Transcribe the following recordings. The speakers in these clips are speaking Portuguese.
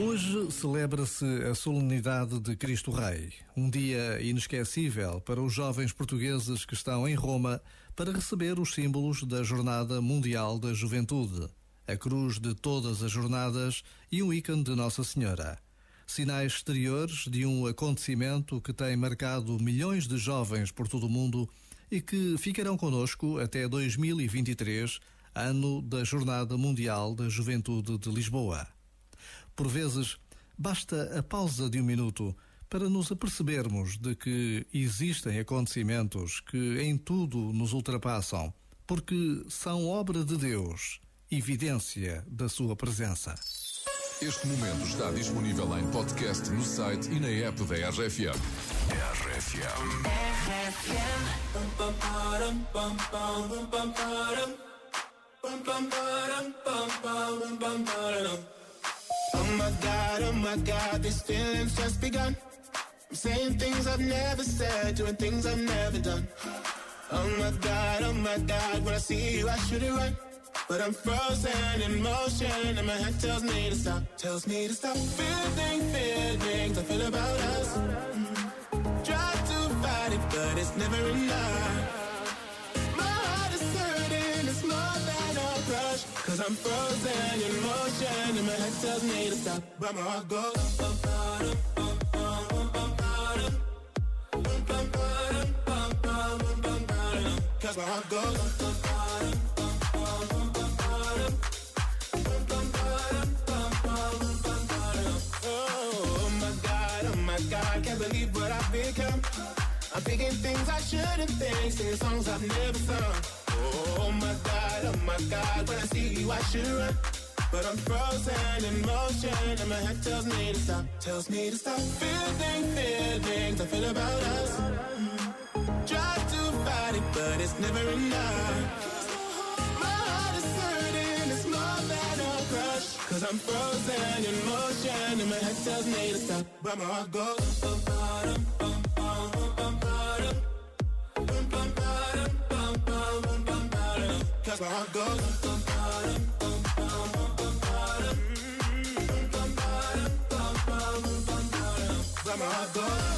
Hoje celebra-se a solenidade de Cristo Rei, um dia inesquecível para os jovens portugueses que estão em Roma para receber os símbolos da Jornada Mundial da Juventude, a cruz de todas as jornadas e um ícone de Nossa Senhora. Sinais exteriores de um acontecimento que tem marcado milhões de jovens por todo o mundo e que ficarão conosco até 2023, ano da Jornada Mundial da Juventude de Lisboa. Por vezes, basta a pausa de um minuto para nos apercebermos de que existem acontecimentos que em tudo nos ultrapassam, porque são obra de Deus, evidência da sua presença. Este momento está disponível em podcast no site e na app da RFM. RFM. Oh my God, oh my God, this feeling's just begun. I'm saying things I've never said, doing things I've never done. Oh my God, oh my God, when I see you, I should it run. But I'm frozen in motion, and my head tells me to stop. Tells me to stop feeling feelings I feel about us. Mm-hmm. Try to fight it, but it's never enough. I'm frozen in motion and my head tells me to stop, but my heart goes. Cause my heart goes. Oh, oh my god, oh my god, can't believe what I've become. I'm thinking things I shouldn't think, singing songs I've never sung. Oh my God, oh my God, when I see you I should run. But I'm frozen in motion and my head tells me to stop, tells me to stop. Feeling, feelings I feel about us. Try to fight it, but it's never enough. My heart is it's more than a Cause I'm frozen in motion and my head tells me to stop But my heart goes I Where my heart goes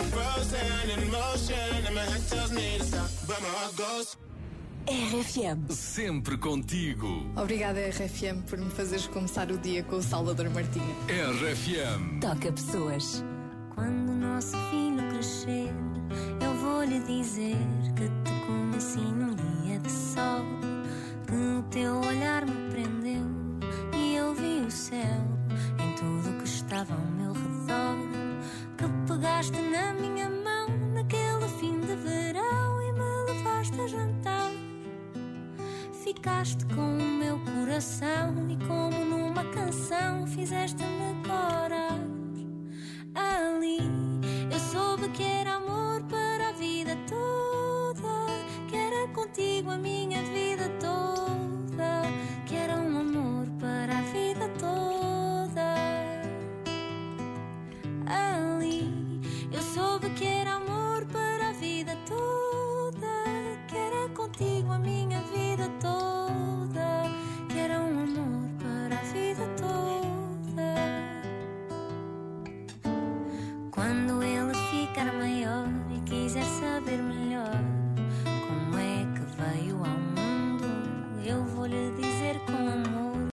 I'm frozen in motion and my head tells me to stop, but my heart goes. RFM. Sempre contigo. Obrigada, RFM, por me fazeres começar o dia com o Salvador Martinho. RFM. Toca pessoas. Quando o nosso filho crescer, eu vou lhe dizer que te Pegaste na minha mão naquele fim de verão e me levaste a jantar. Ficaste com o meu coração e, como numa canção, fizeste-me